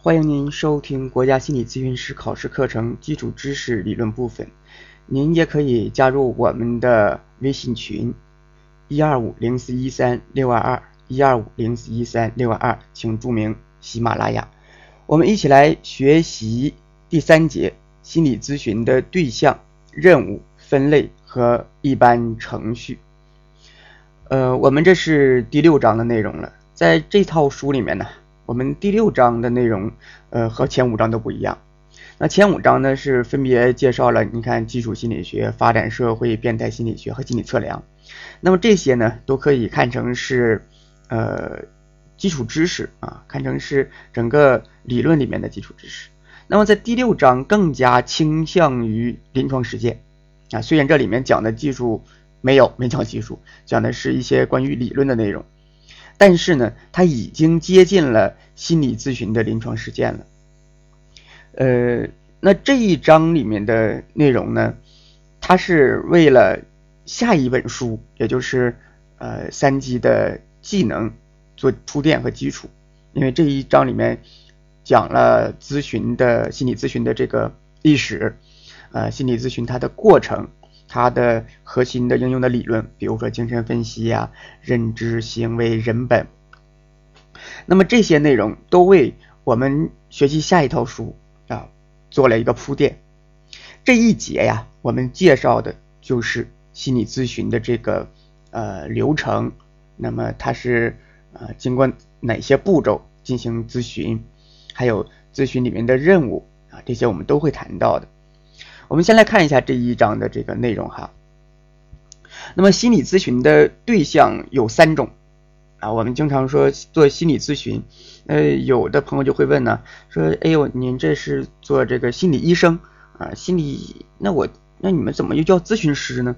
欢迎您收听国家心理咨询师考试课程基础知识理论部分。您也可以加入我们的微信群：一二五零四一三六二二一二五零四一三六二二，请注明喜马拉雅。我们一起来学习第三节心理咨询的对象、任务、分类和一般程序。呃，我们这是第六章的内容了。在这套书里面呢，我们第六章的内容，呃，和前五章都不一样。那前五章呢是分别介绍了，你看基础心理学、发展社会、变态心理学和心理测量。那么这些呢，都可以看成是，呃，基础知识啊，看成是整个理论里面的基础知识。那么在第六章更加倾向于临床实践啊，虽然这里面讲的技术。没有，没讲技术，讲的是一些关于理论的内容。但是呢，它已经接近了心理咨询的临床实践了。呃，那这一章里面的内容呢，它是为了下一本书，也就是呃三级的技能做铺垫和基础。因为这一章里面讲了咨询的心理咨询的这个历史，呃，心理咨询它的过程。它的核心的应用的理论，比如说精神分析呀、认知行为人本，那么这些内容都为我们学习下一套书啊做了一个铺垫。这一节呀，我们介绍的就是心理咨询的这个呃流程，那么它是呃经过哪些步骤进行咨询，还有咨询里面的任务啊，这些我们都会谈到的。我们先来看一下这一章的这个内容哈。那么心理咨询的对象有三种啊，我们经常说做心理咨询，呃，有的朋友就会问呢，说，哎呦，您这是做这个心理医生啊？心理那我那你们怎么又叫咨询师呢？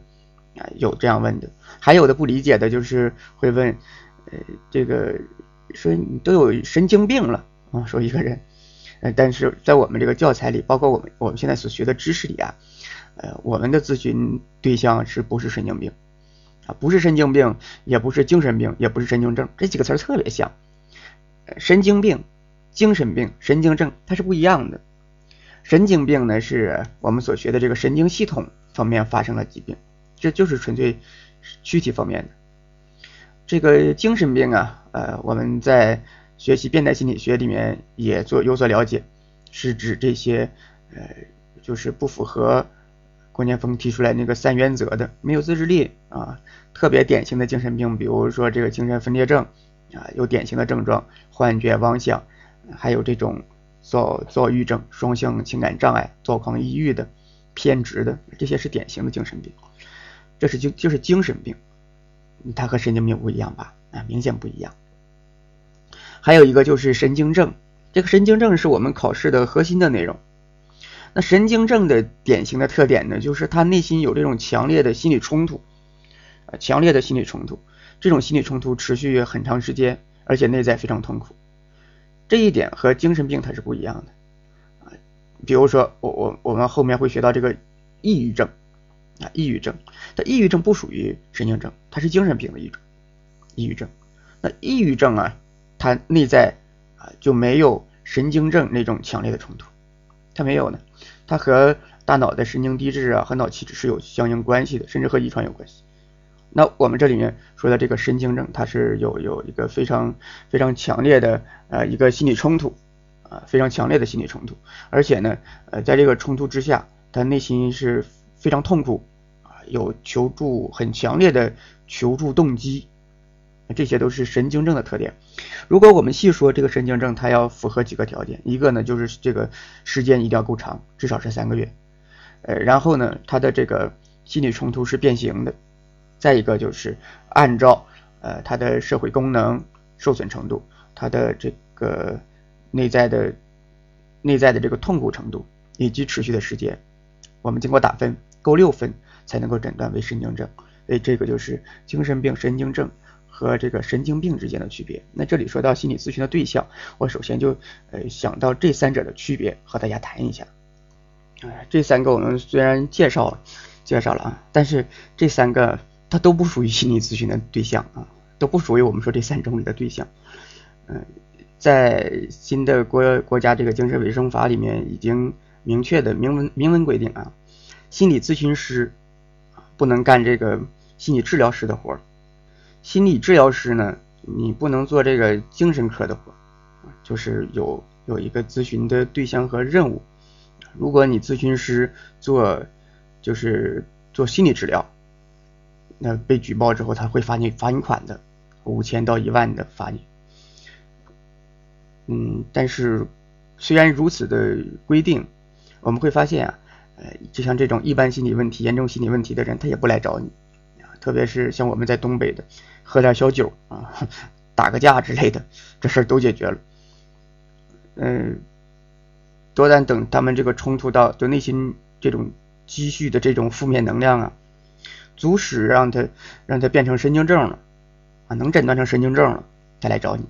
啊，有这样问的，还有的不理解的就是会问，呃，这个说你都有神经病了啊？说一个人。但是在我们这个教材里，包括我们我们现在所学的知识里啊，呃，我们的咨询对象是不是神经病啊？不是神经病，也不是精神病，也不是神经症，这几个词儿特别像。呃神经病、精神病、神经症它是不一样的。神经病呢，是我们所学的这个神经系统方面发生了疾病，这就是纯粹躯体方面的。这个精神病啊，呃，我们在。学习变态心理学里面也做有所了解，是指这些呃，就是不符合关键峰提出来那个三原则的，没有自制力啊，特别典型的精神病，比如说这个精神分裂症啊，有典型的症状，幻觉、妄想，还有这种躁躁郁症、双向情感障碍、躁狂抑郁的、偏执的，这些是典型的精神病，这是就就是精神病，它和神经病不一样吧？啊，明显不一样。还有一个就是神经症，这个神经症是我们考试的核心的内容。那神经症的典型的特点呢，就是他内心有这种强烈的心理冲突，啊，强烈的心理冲突，这种心理冲突持续很长时间，而且内在非常痛苦。这一点和精神病它是不一样的，啊，比如说我我我们后面会学到这个抑郁症，啊，抑郁症，它抑郁症不属于神经症，它是精神病的一种抑郁症。那抑郁症啊。它内在啊就没有神经症那种强烈的冲突，它没有呢，它和大脑的神经递质啊和脑气质是有相应关系的，甚至和遗传有关系。那我们这里面说的这个神经症，它是有有一个非常非常强烈的呃一个心理冲突啊，非常强烈的心理冲突，而且呢呃在这个冲突之下，他内心是非常痛苦啊，有求助很强烈的求助动机。这些都是神经症的特点。如果我们细说这个神经症，它要符合几个条件，一个呢就是这个时间一定要够长，至少是三个月。呃，然后呢，它的这个心理冲突是变形的。再一个就是按照呃它的社会功能受损程度，它的这个内在的内在的这个痛苦程度以及持续的时间，我们经过打分够六分才能够诊断为神经症。所以这个就是精神病、神经症。和这个神经病之间的区别。那这里说到心理咨询的对象，我首先就呃想到这三者的区别，和大家谈一下。哎，这三个我们虽然介绍，介绍了啊，但是这三个它都不属于心理咨询的对象啊，都不属于我们说这三种里的对象。嗯，在新的国国家这个精神卫生法里面已经明确的明文明文规定啊，心理咨询师不能干这个心理治疗师的活儿，心理治疗师呢，你不能做这个精神科的活，就是有有一个咨询的对象和任务。如果你咨询师做就是做心理治疗，那被举报之后他会罚你罚你款的，五千到一万的罚你。嗯，但是虽然如此的规定，我们会发现啊，呃，就像这种一般心理问题、严重心理问题的人，他也不来找你。特别是像我们在东北的，喝点小酒啊，打个架之类的，这事儿都解决了。嗯。多但等他们这个冲突到，就内心这种积蓄的这种负面能量啊，足使让他让他变成神经症了啊，能诊断成神经症了，再来找你。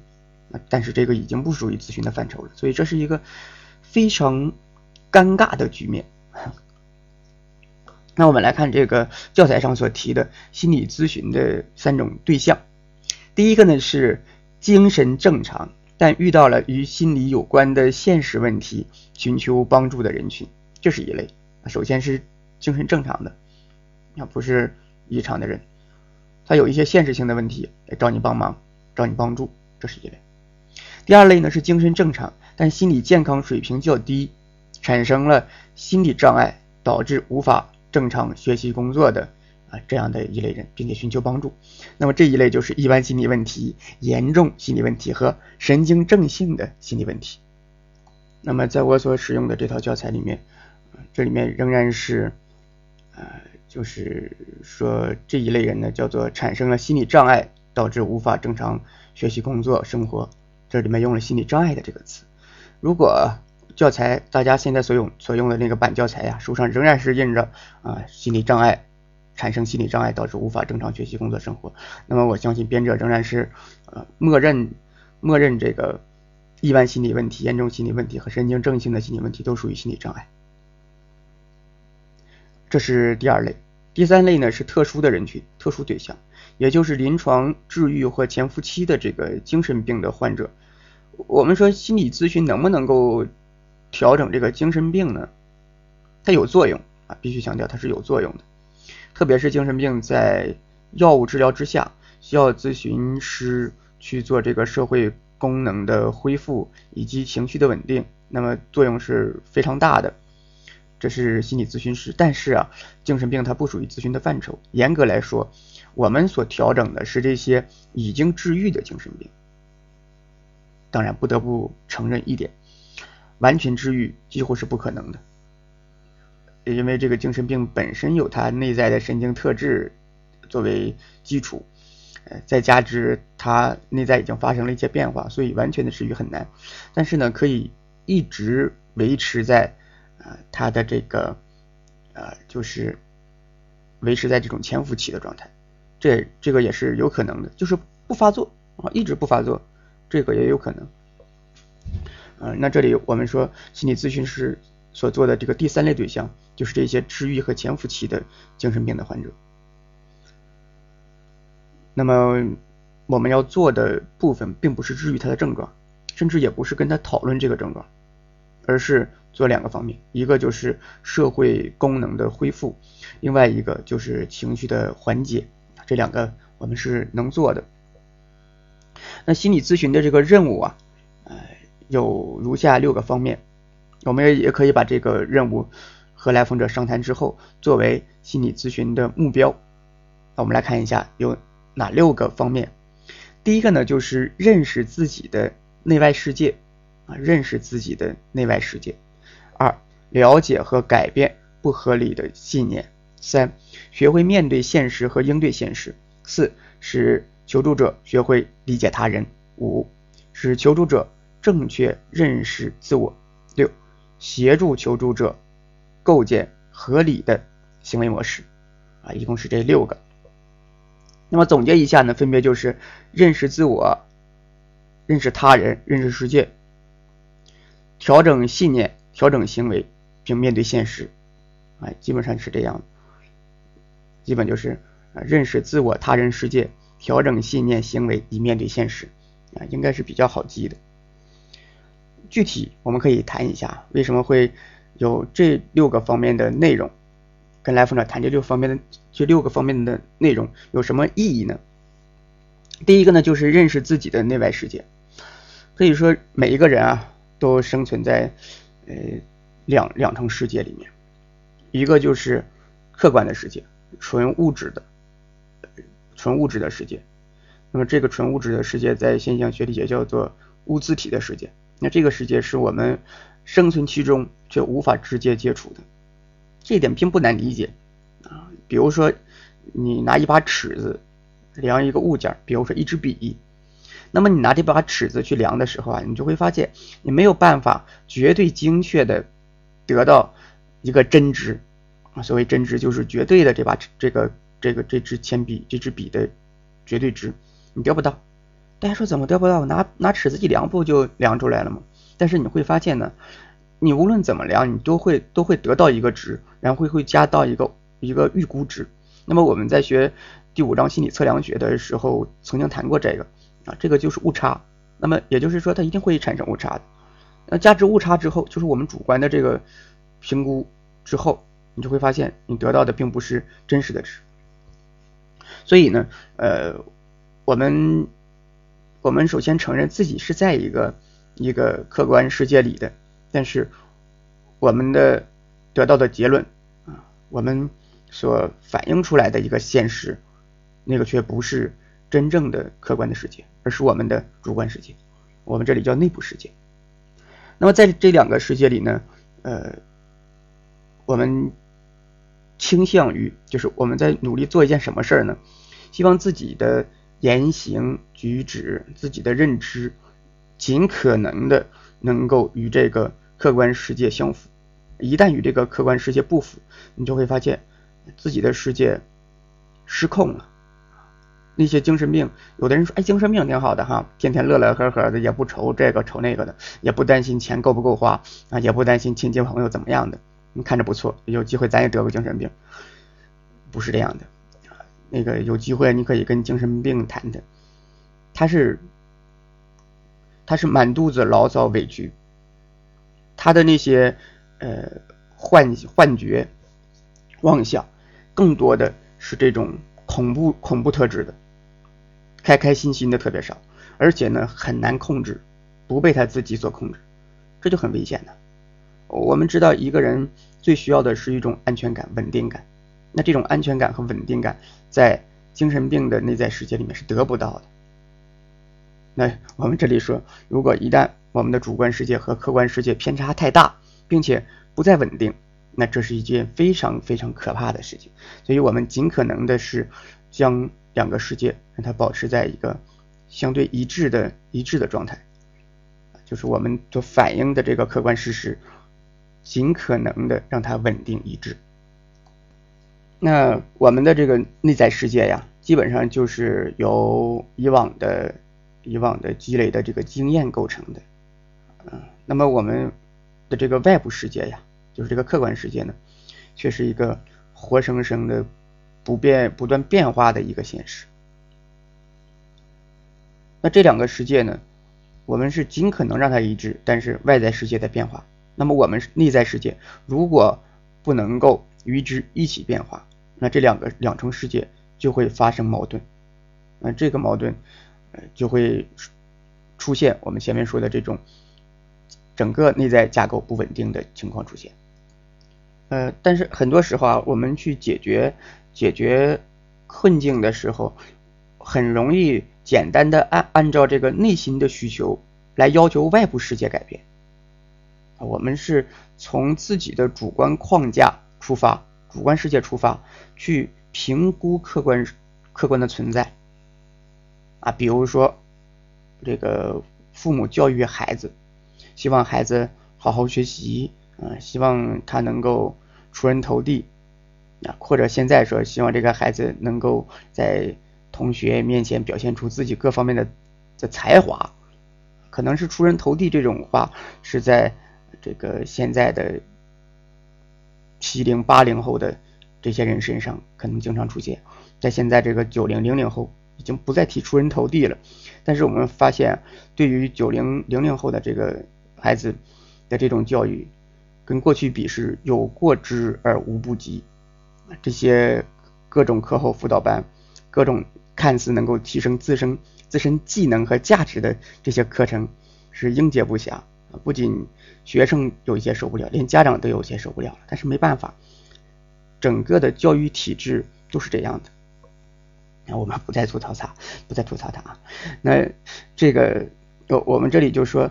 但是这个已经不属于咨询的范畴了，所以这是一个非常尴尬的局面。那我们来看这个教材上所提的心理咨询的三种对象，第一个呢是精神正常。但遇到了与心理有关的现实问题，寻求帮助的人群，这是一类。首先是精神正常的，那不是异常的人，他有一些现实性的问题来找你帮忙，找你帮助，这是一类。第二类呢是精神正常，但心理健康水平较低，产生了心理障碍，导致无法正常学习工作的。啊，这样的一类人，并且寻求帮助。那么这一类就是一般心理问题、严重心理问题和神经症性的心理问题。那么在我所使用的这套教材里面，这里面仍然是，呃，就是说这一类人呢，叫做产生了心理障碍，导致无法正常学习、工作、生活。这里面用了心理障碍的这个词。如果教材大家现在所用所用的那个版教材呀，书上仍然是印着啊心理障碍。产生心理障碍，导致无法正常学习、工作、生活。那么我相信编者仍然是呃默认默认这个一般心理问题、严重心理问题和神经症性的心理问题都属于心理障碍。这是第二类。第三类呢是特殊的人群、特殊对象，也就是临床治愈或潜伏期的这个精神病的患者。我们说心理咨询能不能够调整这个精神病呢？它有作用啊，必须强调它是有作用的。特别是精神病在药物治疗之下，需要咨询师去做这个社会功能的恢复以及情绪的稳定，那么作用是非常大的。这是心理咨询师，但是啊，精神病它不属于咨询的范畴。严格来说，我们所调整的是这些已经治愈的精神病。当然，不得不承认一点，完全治愈几乎是不可能的。因为这个精神病本身有它内在的神经特质作为基础，呃，再加之它内在已经发生了一些变化，所以完全的治愈很难。但是呢，可以一直维持在啊它的这个呃就是维持在这种潜伏期的状态，这这个也是有可能的，就是不发作啊，一直不发作，这个也有可能。嗯，那这里我们说心理咨询师所做的这个第三类对象。就是这些治愈和潜伏期的精神病的患者。那么我们要做的部分，并不是治愈他的症状，甚至也不是跟他讨论这个症状，而是做两个方面：一个就是社会功能的恢复，另外一个就是情绪的缓解。这两个我们是能做的。那心理咨询的这个任务啊，呃，有如下六个方面，我们也也可以把这个任务。和来访者商谈之后，作为心理咨询的目标，那我们来看一下有哪六个方面。第一个呢，就是认识自己的内外世界啊，认识自己的内外世界。二，了解和改变不合理的信念。三，学会面对现实和应对现实。四，使求助者学会理解他人。五，使求助者正确认识自我。六，协助求助者。构建合理的行为模式啊，一共是这六个。那么总结一下呢，分别就是认识自我、认识他人、认识世界、调整信念、调整行为，并面对现实啊，基本上是这样。基本就是啊，认识自我、他人、世界，调整信念、行为，以面对现实啊，应该是比较好记的。具体我们可以谈一下为什么会有这六个方面的内容，跟来访者谈这六方面的这六个方面的内容有什么意义呢？第一个呢，就是认识自己的内外世界。可以说，每一个人啊，都生存在呃两两层世界里面，一个就是客观的世界，纯物质的，纯物质的世界。那么，这个纯物质的世界，在现象学里也叫做物自体的世界。那这个世界是我们生存其中却无法直接接触的，这点并不难理解啊。比如说，你拿一把尺子量一个物件，比如说一支笔。那么你拿这把尺子去量的时候啊，你就会发现你没有办法绝对精确的得到一个真值啊。所谓真值就是绝对的这把这个这个这支铅笔这支笔的绝对值，你得不到。大家说怎么得不到？拿拿尺子一量不就量出来了吗？但是你会发现呢，你无论怎么量，你都会都会得到一个值，然后会会加到一个一个预估值。那么我们在学第五章心理测量学的时候曾经谈过这个。啊，这个就是误差，那么也就是说它一定会产生误差的。那加之误差之后，就是我们主观的这个评估之后，你就会发现你得到的并不是真实的值。所以呢，呃，我们我们首先承认自己是在一个一个客观世界里的，但是我们的得到的结论啊，我们所反映出来的一个现实，那个却不是。真正的客观的世界，而是我们的主观世界，我们这里叫内部世界。那么在这两个世界里呢，呃，我们倾向于就是我们在努力做一件什么事儿呢？希望自己的言行举止、自己的认知，尽可能的能够与这个客观世界相符。一旦与这个客观世界不符，你就会发现自己的世界失控了。那些精神病，有的人说，哎，精神病挺好的哈，天天乐乐呵呵的，也不愁这个愁那个的，也不担心钱够不够花啊，也不担心亲戚朋友怎么样的，你看着不错，有机会咱也得个精神病，不是这样的，那个有机会你可以跟精神病谈谈，他是他是满肚子牢骚委屈，他的那些呃幻幻觉、妄想，更多的是这种。恐怖恐怖特质的，开开心心的特别少，而且呢很难控制，不被他自己所控制，这就很危险的。我们知道一个人最需要的是一种安全感、稳定感，那这种安全感和稳定感在精神病的内在世界里面是得不到的。那我们这里说，如果一旦我们的主观世界和客观世界偏差太大，并且不再稳定。那这是一件非常非常可怕的事情，所以我们尽可能的是将两个世界让它保持在一个相对一致的一致的状态，就是我们所反映的这个客观事实，尽可能的让它稳定一致。那我们的这个内在世界呀，基本上就是由以往的以往的积累的这个经验构成的，嗯，那么我们的这个外部世界呀。就是这个客观世界呢，却是一个活生生的、不变、不断变化的一个现实。那这两个世界呢，我们是尽可能让它一致，但是外在世界在变化。那么我们内在世界如果不能够与之一起变化，那这两个两重世界就会发生矛盾。那这个矛盾，呃，就会出现我们前面说的这种整个内在架构不稳定的情况出现。呃，但是很多时候啊，我们去解决解决困境的时候，很容易简单的按按照这个内心的需求来要求外部世界改变。我们是从自己的主观框架出发，主观世界出发，去评估客观客观的存在。啊，比如说这个父母教育孩子，希望孩子好好学习。嗯，希望他能够出人头地，啊，或者现在说希望这个孩子能够在同学面前表现出自己各方面的的才华，可能是出人头地这种话是在这个现在的七零八零后的这些人身上可能经常出现，在现在这个九零零零后已经不再提出人头地了，但是我们发现对于九零零零后的这个。孩子的这种教育，跟过去比是有过之而无不及。这些各种课后辅导班，各种看似能够提升自身自身技能和价值的这些课程，是应接不暇！不仅学生有一些受不了，连家长都有些受不了了。但是没办法，整个的教育体制都是这样的。那我们不再吐槽他，不再吐槽他啊。那这个，我我们这里就说，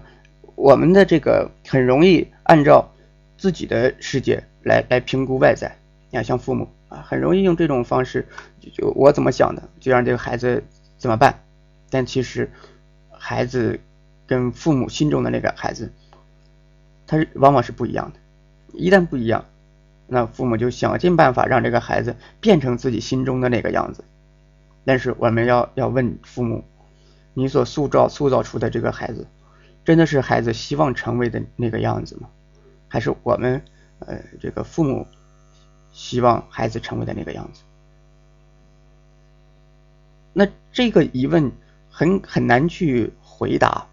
我们的这个很容易按照自己的世界来来评估外在。你看，像父母啊，很容易用这种方式，就就我怎么想的，就让这个孩子怎么办。但其实，孩子跟父母心中的那个孩子，他是往往是不一样的。一旦不一样，那父母就想尽办法让这个孩子变成自己心中的那个样子。但是我们要要问父母，你所塑造塑造出的这个孩子，真的是孩子希望成为的那个样子吗？还是我们呃这个父母？希望孩子成为的那个样子，那这个疑问很很难去回答。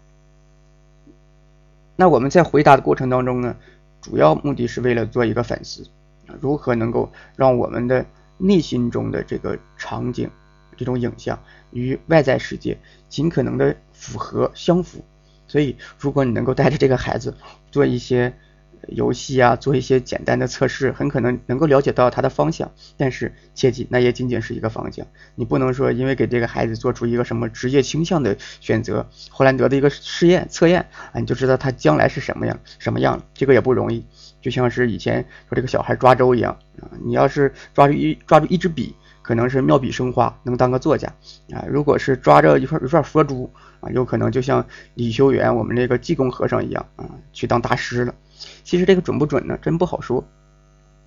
那我们在回答的过程当中呢，主要目的是为了做一个反思，如何能够让我们的内心中的这个场景、这种影像与外在世界尽可能的符合相符。所以，如果你能够带着这个孩子做一些。游戏啊，做一些简单的测试，很可能能够了解到它的方向。但是切记，那也仅仅是一个方向。你不能说因为给这个孩子做出一个什么职业倾向的选择，霍兰德的一个试验测验啊，你就知道他将来是什么样什么样。这个也不容易。就像是以前说这个小孩抓周一样啊，你要是抓住一抓住一支笔，可能是妙笔生花，能当个作家啊。如果是抓着一块一块佛珠啊，有可能就像李修缘我们那个济公和尚一样啊，去当大师了。其实这个准不准呢？真不好说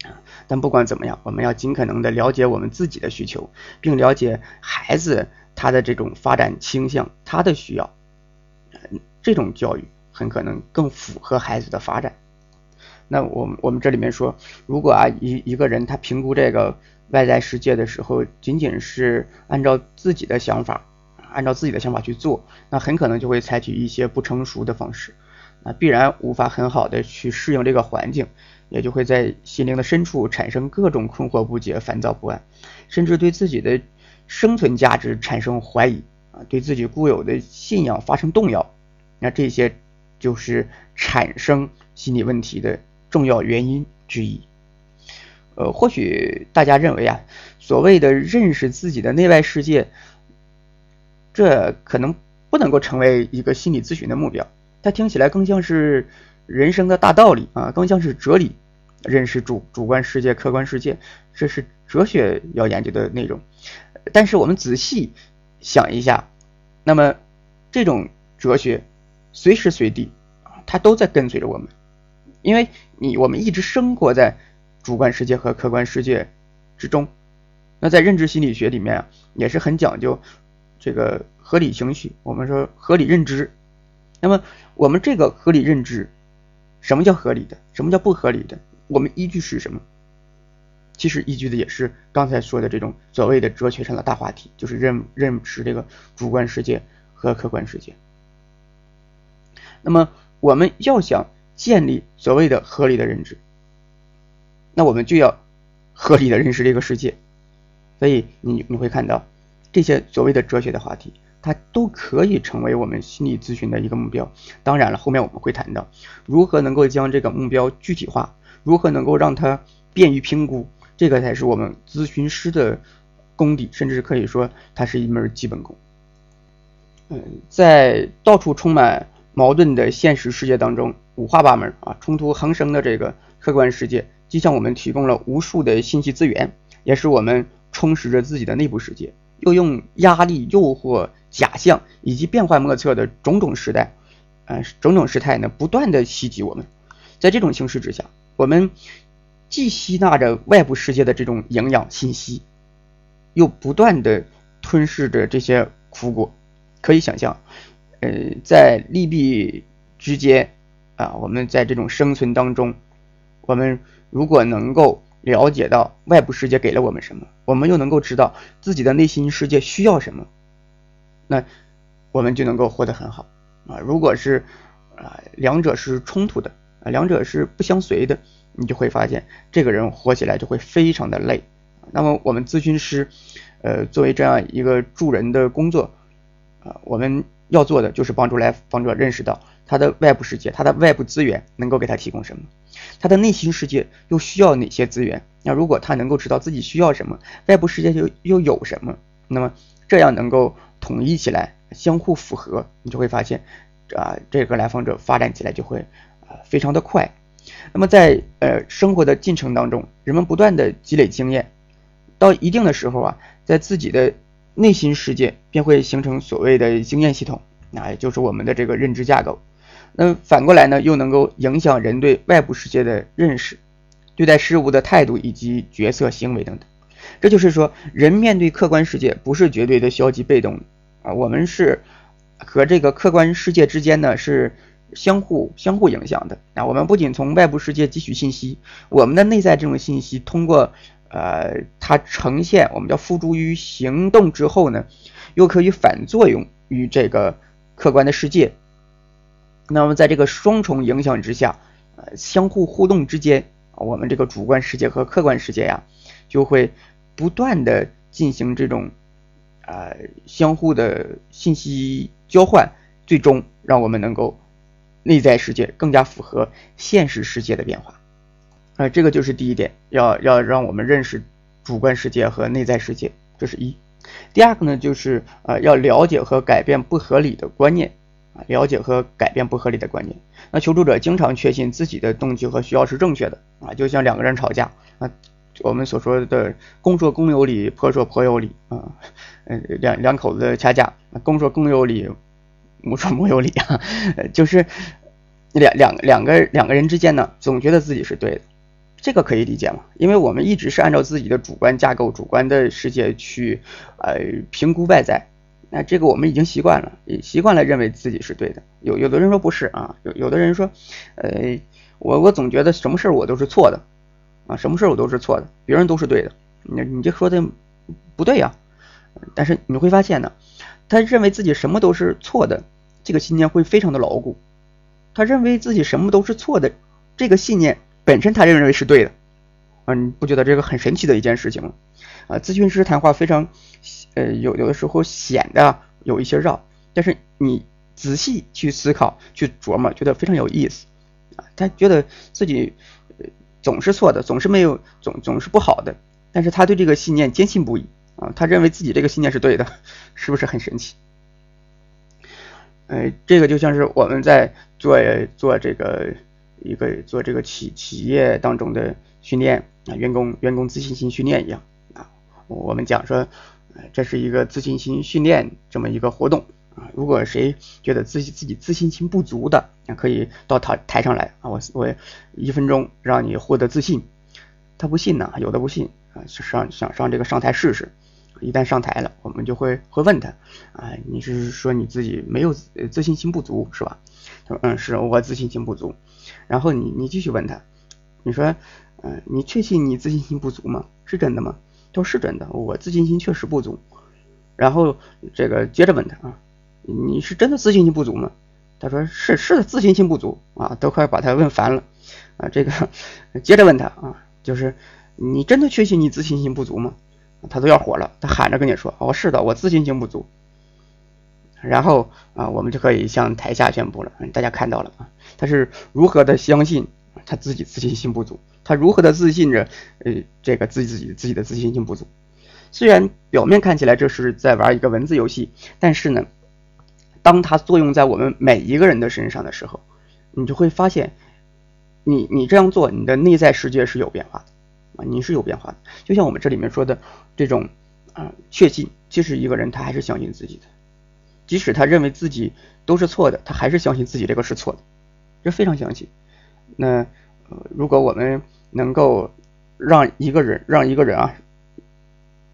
啊。但不管怎么样，我们要尽可能的了解我们自己的需求，并了解孩子他的这种发展倾向，他的需要。这种教育很可能更符合孩子的发展。那我们我们这里面说，如果啊一一个人他评估这个外在世界的时候，仅仅是按照自己的想法，按照自己的想法去做，那很可能就会采取一些不成熟的方式。那必然无法很好的去适应这个环境，也就会在心灵的深处产生各种困惑不解、烦躁不安，甚至对自己的生存价值产生怀疑啊，对自己固有的信仰发生动摇。那这些就是产生心理问题的重要原因之一。呃，或许大家认为啊，所谓的认识自己的内外世界，这可能不能够成为一个心理咨询的目标。它听起来更像是人生的大道理啊，更像是哲理，认识主主观世界、客观世界，这是哲学要研究的内容。但是我们仔细想一下，那么这种哲学随时随地，它都在跟随着我们，因为你我们一直生活在主观世界和客观世界之中。那在认知心理学里面啊，也是很讲究这个合理情绪，我们说合理认知。那么，我们这个合理认知，什么叫合理的？什么叫不合理的？我们依据是什么？其实依据的也是刚才说的这种所谓的哲学上的大话题，就是认认识这个主观世界和客观世界。那么，我们要想建立所谓的合理的认知，那我们就要合理的认识这个世界。所以，你你会看到这些所谓的哲学的话题。它都可以成为我们心理咨询的一个目标。当然了，后面我们会谈到如何能够将这个目标具体化，如何能够让它便于评估，这个才是我们咨询师的功底，甚至可以说它是一门基本功。嗯，在到处充满矛盾的现实世界当中，五花八门啊，冲突横生的这个客观世界，既向我们提供了无数的信息资源，也是我们充实着自己的内部世界，又用压力、诱惑。假象以及变幻莫测的种种时代，呃，种种时态呢，不断的袭击我们。在这种形势之下，我们既吸纳着外部世界的这种营养信息，又不断的吞噬着这些苦果。可以想象，呃，在利弊之间啊，我们在这种生存当中，我们如果能够了解到外部世界给了我们什么，我们又能够知道自己的内心世界需要什么。那我们就能够活得很好啊！如果是啊，两者是冲突的啊，两者是不相随的，你就会发现这个人活起来就会非常的累。那么我们咨询师，呃，作为这样一个助人的工作，啊，我们要做的就是帮助来访者认识到他的外部世界，他的外部资源能够给他提供什么，他的内心世界又需要哪些资源。那如果他能够知道自己需要什么，外部世界又又有什么，那么这样能够统一起来，相互符合，你就会发现，啊，这个来访者发展起来就会啊非常的快。那么在呃生活的进程当中，人们不断的积累经验，到一定的时候啊，在自己的内心世界便会形成所谓的经验系统，那也就是我们的这个认知架构。那反过来呢，又能够影响人对外部世界的认识。对待事物的态度以及决策行为等等，这就是说，人面对客观世界不是绝对的消极被动啊，我们是和这个客观世界之间呢是相互相互影响的啊。我们不仅从外部世界汲取信息，我们的内在这种信息通过呃它呈现，我们叫付诸于行动之后呢，又可以反作用于这个客观的世界。那么在这个双重影响之下，呃，相互互动之间。我们这个主观世界和客观世界呀，就会不断的进行这种啊相互的信息交换，最终让我们能够内在世界更加符合现实世界的变化。啊，这个就是第一点，要要让我们认识主观世界和内在世界，这是一。第二个呢，就是呃要了解和改变不合理的观念。啊，了解和改变不合理的观念。那求助者经常确信自己的动机和需要是正确的啊，就像两个人吵架啊，我们所说的公说公有理，婆说婆有理啊，嗯，两两口子掐架，公说公有理，母说母有理啊，就是两两两个两个人之间呢，总觉得自己是对的，这个可以理解吗？因为我们一直是按照自己的主观架构、主观的世界去呃评估外在。那这个我们已经习惯了，习惯了认为自己是对的。有有的人说不是啊，有有的人说，呃，我我总觉得什么事儿我都是错的，啊，什么事儿我都是错的，别人都是对的。你你这说的不对呀。但是你会发现呢，他认为自己什么都是错的，这个信念会非常的牢固。他认为自己什么都是错的，这个信念本身他认为是对的。啊，你不觉得这个很神奇的一件事情吗？啊，咨询师谈话非常。呃，有有的时候显得有一些绕，但是你仔细去思考、去琢磨，觉得非常有意思啊。他觉得自己总是错的，总是没有，总总是不好的，但是他对这个信念坚信不疑啊。他认为自己这个信念是对的，是不是很神奇？呃，这个就像是我们在做做这个一个做这个企企业当中的训练啊，员工员工自信心训练一样啊。我们讲说。这是一个自信心训练这么一个活动如果谁觉得自己自己自信心不足的，那可以到台台上来啊！我我一分钟让你获得自信。他不信呢，有的不信啊，上想上这个上台试试。一旦上台了，我们就会会问他啊，你是说你自己没有自信心不足是吧？他说嗯，是我自信心不足。然后你你继续问他，你说嗯，你确信你自信心不足吗？是真的吗？他说是真的，我自信心确实不足。然后这个接着问他啊，你是真的自信心不足吗？他说是是的，自信心不足啊，都快把他问烦了啊。这个接着问他啊，就是你真的确信你自信心不足吗？他都要火了，他喊着跟你说哦，是的，我自信心不足。然后啊，我们就可以向台下宣布了，大家看到了啊，他是如何的相信他自己自信心不足。他如何的自信着？呃，这个自己自己自己的自信心不足。虽然表面看起来这是在玩一个文字游戏，但是呢，当它作用在我们每一个人的身上的时候，你就会发现，你你这样做，你的内在世界是有变化的啊，你是有变化的。就像我们这里面说的这种啊，确信，即使一个人他还是相信自己的，即使他认为自己都是错的，他还是相信自己这个是错的，这非常相信。那。如果我们能够让一个人让一个人啊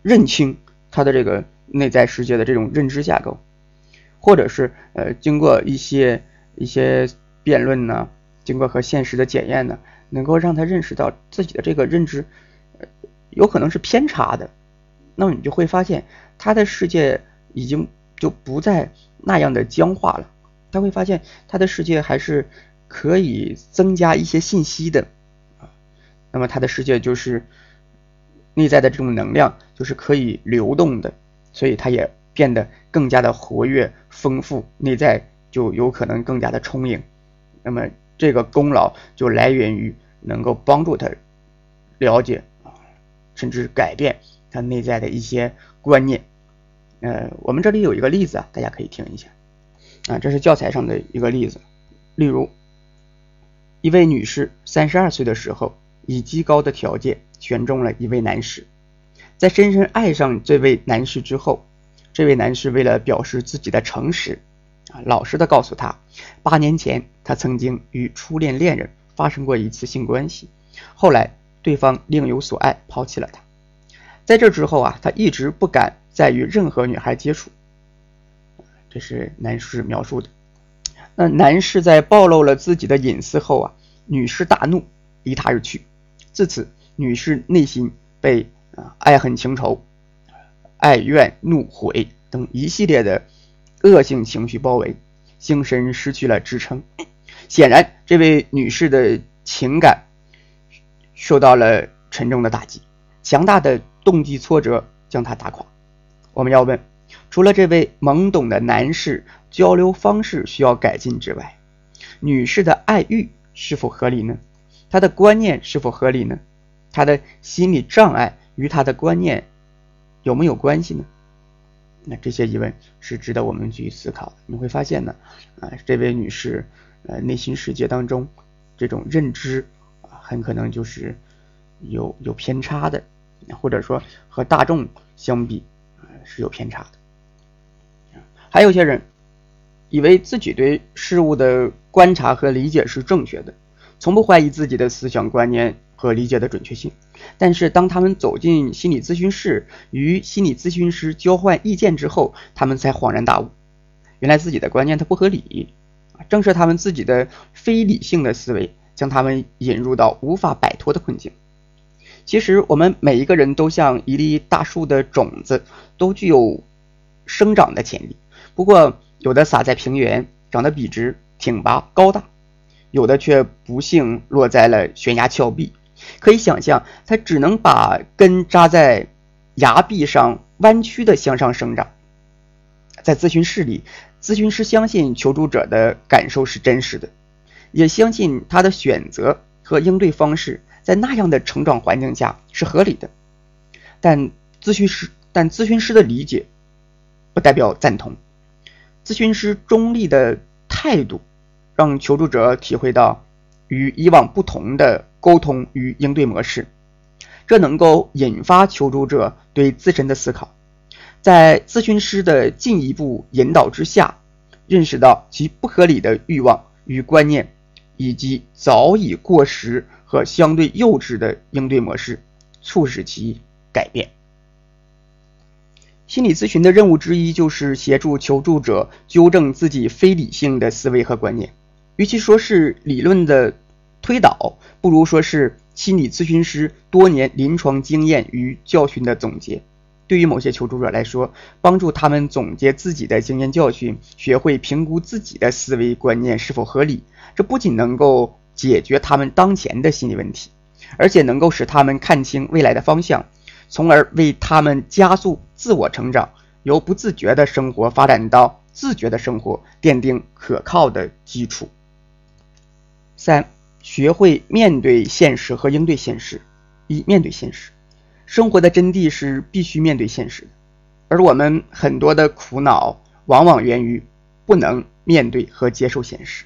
认清他的这个内在世界的这种认知架构，或者是呃经过一些一些辩论呢，经过和现实的检验呢，能够让他认识到自己的这个认知呃有可能是偏差的，那么你就会发现他的世界已经就不再那样的僵化了，他会发现他的世界还是可以增加一些信息的啊。那么他的世界就是内在的这种能量就是可以流动的，所以他也变得更加的活跃、丰富，内在就有可能更加的充盈。那么这个功劳就来源于能够帮助他了解啊，甚至改变他内在的一些观念。呃，我们这里有一个例子啊，大家可以听一下啊，这是教材上的一个例子。例如，一位女士三十二岁的时候，以极高的条件选中了一位男士，在深深爱上这位男士之后，这位男士为了表示自己的诚实啊，老实的告诉他，八年前他曾经与初恋恋人发生过一次性关系，后来对方另有所爱，抛弃了他。在这之后啊，他一直不敢。再与任何女孩接触，这是男士描述的。那男士在暴露了自己的隐私后啊，女士大怒，离他而去。自此，女士内心被啊爱恨情仇、爱怨怒悔等一系列的恶性情绪包围，精神失去了支撑。显然，这位女士的情感受到了沉重的打击，强大的动机挫折将她打垮。我们要问，除了这位懵懂的男士交流方式需要改进之外，女士的爱欲是否合理呢？她的观念是否合理呢？她的心理障碍与她的观念有没有关系呢？那这些疑问是值得我们去思考的。你会发现呢，啊，这位女士呃内心世界当中这种认知啊，很可能就是有有偏差的，或者说和大众相比。是有偏差的，还有些人以为自己对事物的观察和理解是正确的，从不怀疑自己的思想观念和理解的准确性。但是，当他们走进心理咨询室，与心理咨询师交换意见之后，他们才恍然大悟，原来自己的观念它不合理，正是他们自己的非理性的思维，将他们引入到无法摆脱的困境。其实我们每一个人都像一粒大树的种子，都具有生长的潜力。不过，有的撒在平原，长得笔直、挺拔、高大；有的却不幸落在了悬崖峭壁。可以想象，它只能把根扎在崖壁上，弯曲的向上生长。在咨询室里，咨询师相信求助者的感受是真实的，也相信他的选择和应对方式。在那样的成长环境下是合理的，但咨询师但咨询师的理解不代表赞同。咨询师中立的态度让求助者体会到与以往不同的沟通与应对模式，这能够引发求助者对自身的思考，在咨询师的进一步引导之下，认识到其不合理的欲望与观念，以及早已过时。和相对幼稚的应对模式，促使其改变。心理咨询的任务之一就是协助求助者纠正自己非理性的思维和观念。与其说是理论的推导，不如说是心理咨询师多年临床经验与教训的总结。对于某些求助者来说，帮助他们总结自己的经验教训，学会评估自己的思维观念是否合理，这不仅能够。解决他们当前的心理问题，而且能够使他们看清未来的方向，从而为他们加速自我成长，由不自觉的生活发展到自觉的生活奠定可靠的基础。三、学会面对现实和应对现实。一、面对现实，生活的真谛是必须面对现实的，而我们很多的苦恼往往源于不能面对和接受现实。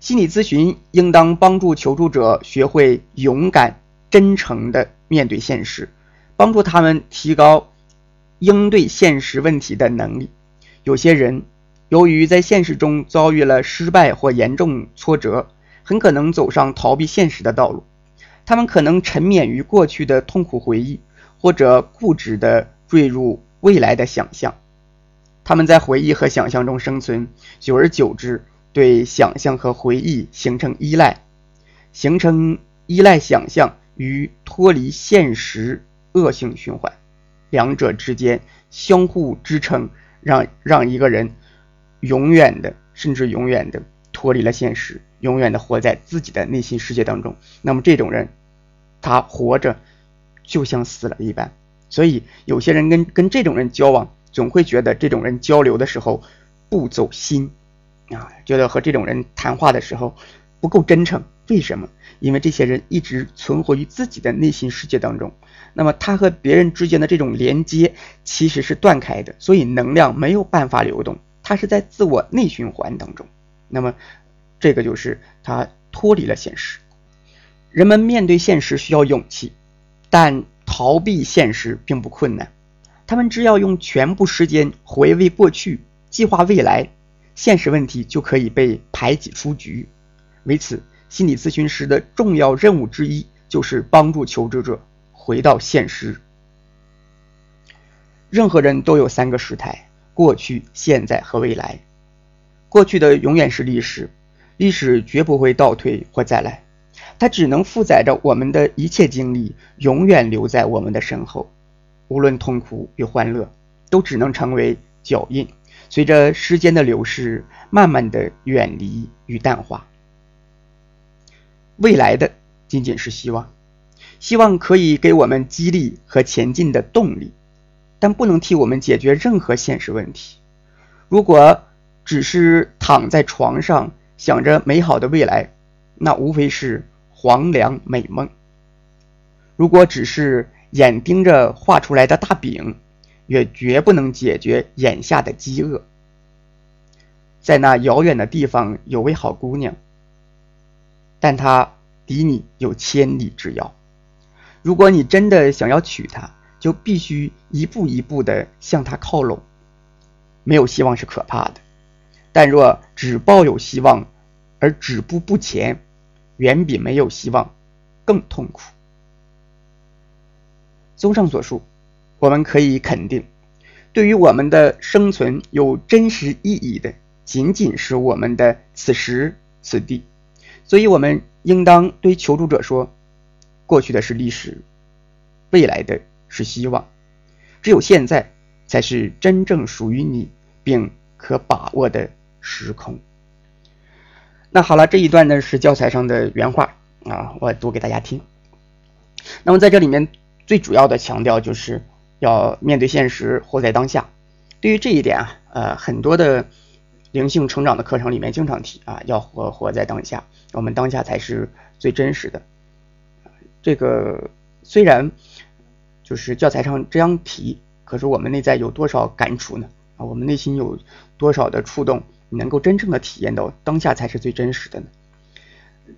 心理咨询应当帮助求助者学会勇敢、真诚地面对现实，帮助他们提高应对现实问题的能力。有些人由于在现实中遭遇了失败或严重挫折，很可能走上逃避现实的道路。他们可能沉湎于过去的痛苦回忆，或者固执地坠入未来的想象。他们在回忆和想象中生存，久而久之。对想象和回忆形成依赖，形成依赖想象与脱离现实恶性循环，两者之间相互支撑，让让一个人永远的，甚至永远的脱离了现实，永远的活在自己的内心世界当中。那么这种人，他活着就像死了一般。所以有些人跟跟这种人交往，总会觉得这种人交流的时候不走心啊，觉得和这种人谈话的时候不够真诚。为什么？因为这些人一直存活于自己的内心世界当中，那么他和别人之间的这种连接其实是断开的，所以能量没有办法流动，他是在自我内循环当中。那么这个就是他脱离了现实。人们面对现实需要勇气，但逃避现实并不困难。他们只要用全部时间回味过去，计划未来，现实问题就可以被排挤出局。为此。心理咨询师的重要任务之一就是帮助求职者回到现实。任何人都有三个时态：过去、现在和未来。过去的永远是历史，历史绝不会倒退或再来，它只能负载着我们的一切经历，永远留在我们的身后。无论痛苦与欢乐，都只能成为脚印，随着时间的流逝，慢慢的远离与淡化。未来的仅仅是希望，希望可以给我们激励和前进的动力，但不能替我们解决任何现实问题。如果只是躺在床上想着美好的未来，那无非是黄粱美梦。如果只是眼盯着画出来的大饼，也绝不能解决眼下的饥饿。在那遥远的地方，有位好姑娘。但他离你有千里之遥。如果你真的想要娶她，就必须一步一步的向她靠拢。没有希望是可怕的，但若只抱有希望而止步不前，远比没有希望更痛苦。综上所述，我们可以肯定，对于我们的生存有真实意义的，仅仅是我们的此时此地。所以，我们应当对求助者说：“过去的是历史，未来的是希望，只有现在才是真正属于你并可把握的时空。”那好了，这一段呢是教材上的原话啊，我读给大家听。那么在这里面最主要的强调就是要面对现实，活在当下。对于这一点啊，呃，很多的。灵性成长的课程里面经常提啊，要活活在当下，我们当下才是最真实的。这个虽然就是教材上这样提，可是我们内在有多少感触呢？啊，我们内心有多少的触动，能够真正的体验到当下才是最真实的呢？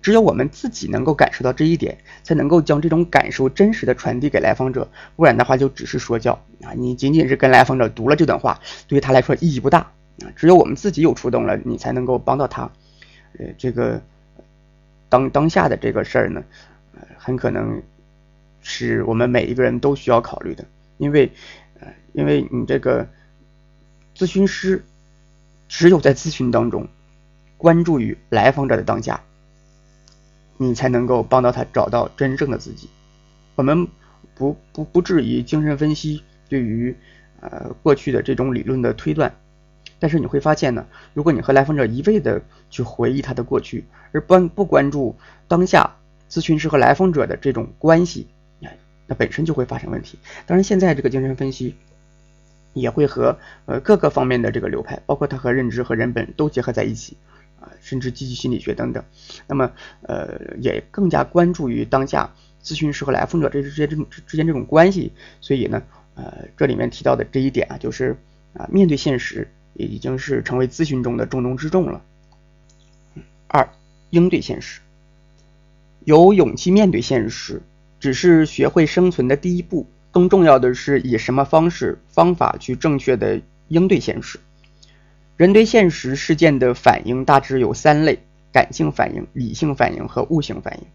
只有我们自己能够感受到这一点，才能够将这种感受真实的传递给来访者，不然的话就只是说教啊！你仅仅是跟来访者读了这段话，对于他来说意义不大。啊，只有我们自己有触动了，你才能够帮到他。呃，这个当当下的这个事儿呢，很可能是我们每一个人都需要考虑的，因为，呃，因为你这个咨询师只有在咨询当中关注于来访者的当下，你才能够帮到他找到真正的自己。我们不不不质疑精神分析对于呃过去的这种理论的推断。但是你会发现呢，如果你和来访者一味的去回忆他的过去，而不不关注当下咨询师和来访者的这种关系，那本身就会发生问题。当然，现在这个精神分析也会和呃各个方面的这个流派，包括它和认知和人本都结合在一起啊，甚至积极心理学等等。那么呃也更加关注于当下咨询师和来访者这之间这之间这种关系。所以呢，呃这里面提到的这一点啊，就是啊面对现实。也已经是成为咨询中的重中之重了。二，应对现实，有勇气面对现实，只是学会生存的第一步。更重要的是，以什么方式、方法去正确的应对现实。人对现实事件的反应大致有三类：感性反应、理性反应和悟性反应。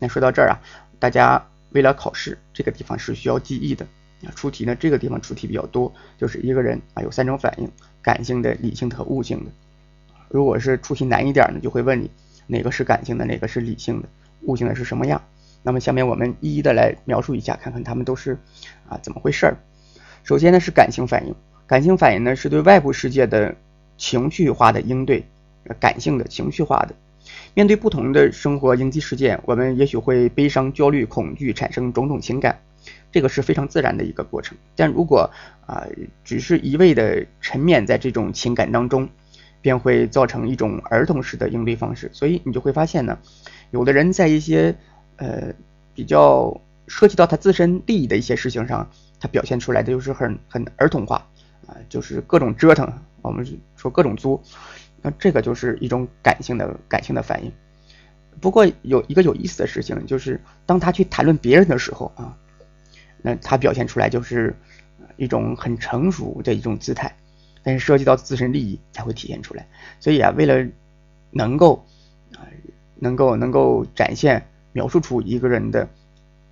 那说到这儿啊，大家为了考试，这个地方是需要记忆的。出题呢，这个地方出题比较多，就是一个人啊有三种反应：感性的、理性的和悟性的。如果是出题难一点呢，就会问你哪个是感性的，哪个是理性的，悟性的是什么样。那么下面我们一一的来描述一下，看看他们都是啊怎么回事儿。首先呢是感性反应，感性反应呢是对外部世界的情绪化的应对，感性的、情绪化的。面对不同的生活应激事件，我们也许会悲伤、焦虑、恐惧，产生种种情感，这个是非常自然的一个过程。但如果啊，只是一味的沉湎在这种情感当中，便会造成一种儿童式的应对方式。所以你就会发现呢，有的人在一些呃比较涉及到他自身利益的一些事情上，他表现出来的就是很很儿童化啊，就是各种折腾，我们说各种作。那这个就是一种感性的感性的反应。不过有一个有意思的事情，就是当他去谈论别人的时候啊，那他表现出来就是一种很成熟的一种姿态，但是涉及到自身利益才会体现出来。所以啊，为了能够啊能够能够展现描述出一个人的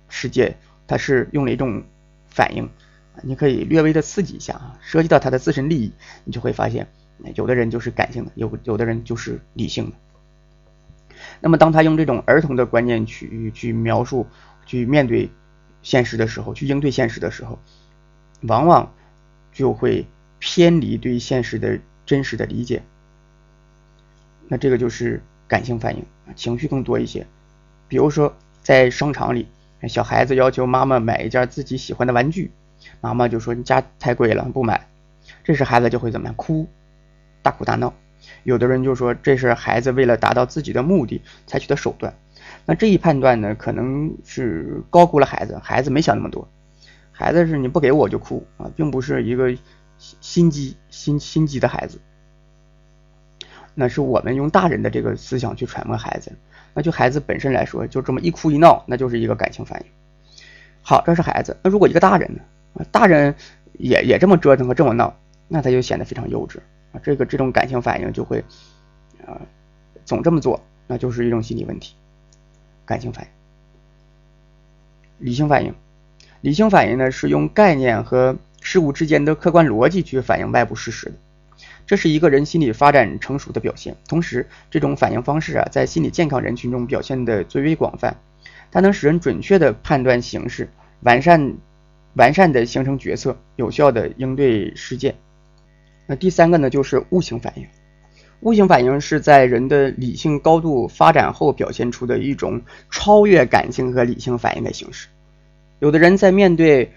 世界，他是用了一种反应，你可以略微的刺激一下啊，涉及到他的自身利益，你就会发现。有的人就是感性的，有有的人就是理性的。那么，当他用这种儿童的观念去去描述、去面对现实的时候，去应对现实的时候，往往就会偏离对现实的真实的理解。那这个就是感性反应，情绪更多一些。比如说，在商场里，小孩子要求妈妈买一件自己喜欢的玩具，妈妈就说：“你家太贵了，不买。”这时孩子就会怎么样？哭。大哭大闹，有的人就说这是孩子为了达到自己的目的采取的手段。那这一判断呢，可能是高估了孩子，孩子没想那么多。孩子是你不给我就哭啊，并不是一个心机心心机的孩子。那是我们用大人的这个思想去揣摩孩子。那就孩子本身来说，就这么一哭一闹，那就是一个感情反应。好，这是孩子。那如果一个大人呢？啊，大人也也这么折腾和这么闹，那他就显得非常幼稚啊。这个这种感情反应就会，啊，总这么做，那就是一种心理问题。感情反应，理性反应，理性反应呢是用概念和事物之间的客观逻辑去反映外部事实的，这是一个人心理发展成熟的表现。同时，这种反应方式啊，在心理健康人群中表现的最为广泛，它能使人准确的判断形势，完善完善的形成决策，有效的应对事件。那第三个呢，就是悟性反应。悟性反应是在人的理性高度发展后表现出的一种超越感性和理性反应的形式。有的人在面对，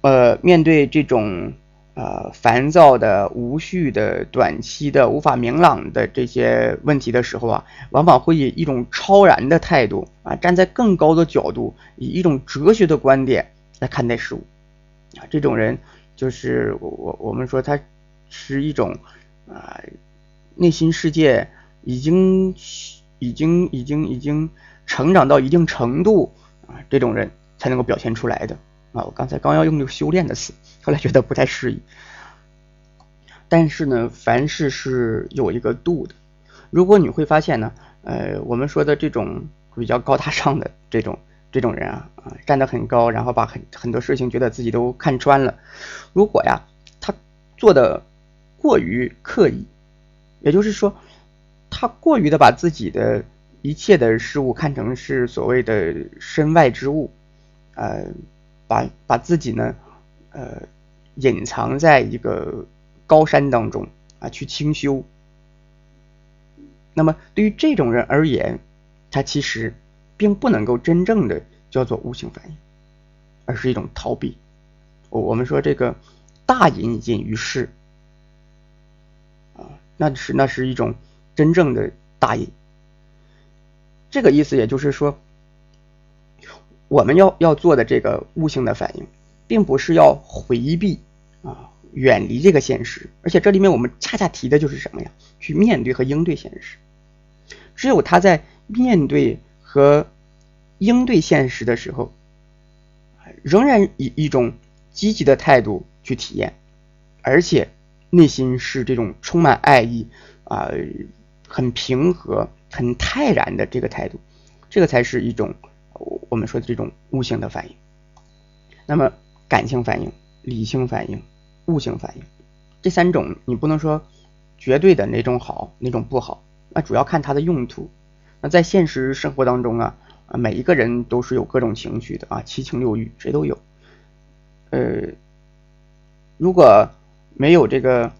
呃，面对这种呃烦躁的、无序的、短期的、无法明朗的这些问题的时候啊，往往会以一种超然的态度啊，站在更高的角度，以一种哲学的观点来看待事物。啊，这种人就是我我我们说他。是一种啊，内心世界已经已经已经已经成长到一定程度啊，这种人才能够表现出来的啊。我刚才刚要用这个修炼的词，后来觉得不太适宜。但是呢，凡事是有一个度的。如果你会发现呢，呃，我们说的这种比较高大上的这种这种人啊啊，站得很高，然后把很很多事情觉得自己都看穿了。如果呀，他做的。过于刻意，也就是说，他过于的把自己的一切的事物看成是所谓的身外之物，呃，把把自己呢，呃，隐藏在一个高山当中啊，去清修。那么对于这种人而言，他其实并不能够真正的叫做悟性反应，而是一种逃避。我我们说这个大隐隐于市。那是那是一种真正的大隐，这个意思也就是说，我们要要做的这个悟性的反应，并不是要回避啊，远离这个现实，而且这里面我们恰恰提的就是什么呀？去面对和应对现实。只有他在面对和应对现实的时候，仍然以一种积极的态度去体验，而且。内心是这种充满爱意啊，很平和、很泰然的这个态度，这个才是一种我们说的这种悟性的反应。那么感性反应、理性反应、悟性反应这三种，你不能说绝对的哪种好，哪种不好，那主要看它的用途。那在现实生活当中啊，每一个人都是有各种情绪的啊，七情六欲谁都有。呃，如果没有这个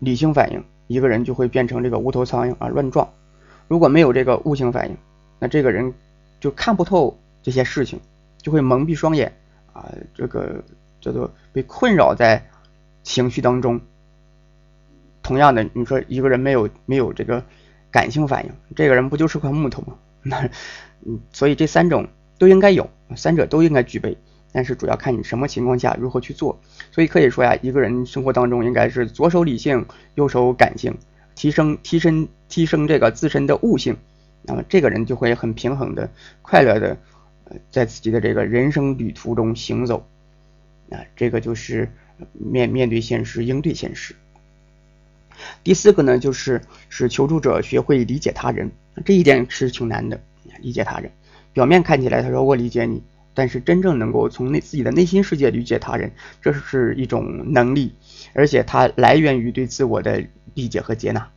理性反应，一个人就会变成这个无头苍蝇啊，乱撞；如果没有这个悟性反应，那这个人就看不透这些事情，就会蒙蔽双眼啊，这个叫做被困扰在情绪当中。同样的，你说一个人没有没有这个感性反应，这个人不就是块木头吗？那嗯，所以这三种都应该有，三者都应该具备。但是主要看你什么情况下如何去做，所以可以说呀，一个人生活当中应该是左手理性，右手感性，提升提升提升这个自身的悟性，那么这个人就会很平衡的、快乐的，在自己的这个人生旅途中行走，啊，这个就是面面对现实，应对现实。第四个呢，就是使求助者学会理解他人，这一点是挺难的，理解他人，表面看起来他说我理解你。但是真正能够从内自己的内心世界理解他人，这是一种能力，而且它来源于对自我的理解和接纳。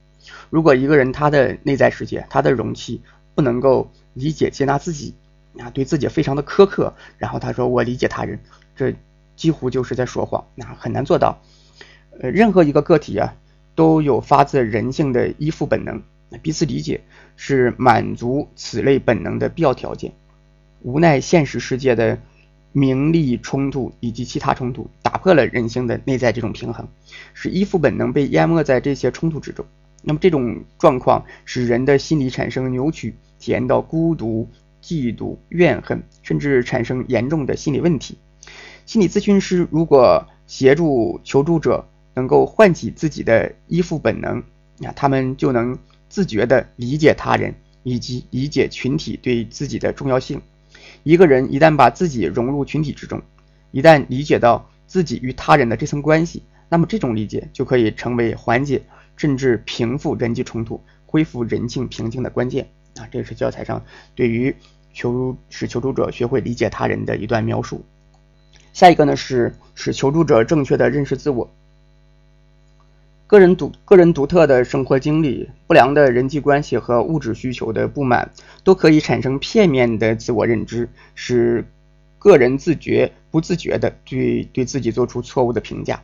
如果一个人他的内在世界、他的容器不能够理解接纳自己，啊，对自己非常的苛刻，然后他说我理解他人，这几乎就是在说谎，那很难做到。呃，任何一个个体啊，都有发自人性的依附本能，彼此理解是满足此类本能的必要条件。无奈现实世界的名利冲突以及其他冲突打破了人性的内在这种平衡，使依附本能被淹没在这些冲突之中。那么这种状况使人的心理产生扭曲，体验到孤独、嫉妒、怨恨，甚至产生严重的心理问题。心理咨询师如果协助求助者能够唤起自己的依附本能，那他们就能自觉地理解他人以及理解群体对自己的重要性。一个人一旦把自己融入群体之中，一旦理解到自己与他人的这层关系，那么这种理解就可以成为缓解甚至平复人际冲突、恢复人性平静的关键啊！这是教材上对于求使求助者学会理解他人的一段描述。下一个呢是使求助者正确的认识自我。个人独个人独特的生活经历、不良的人际关系和物质需求的不满，都可以产生片面的自我认知，使个人自觉不自觉的对对自己做出错误的评价。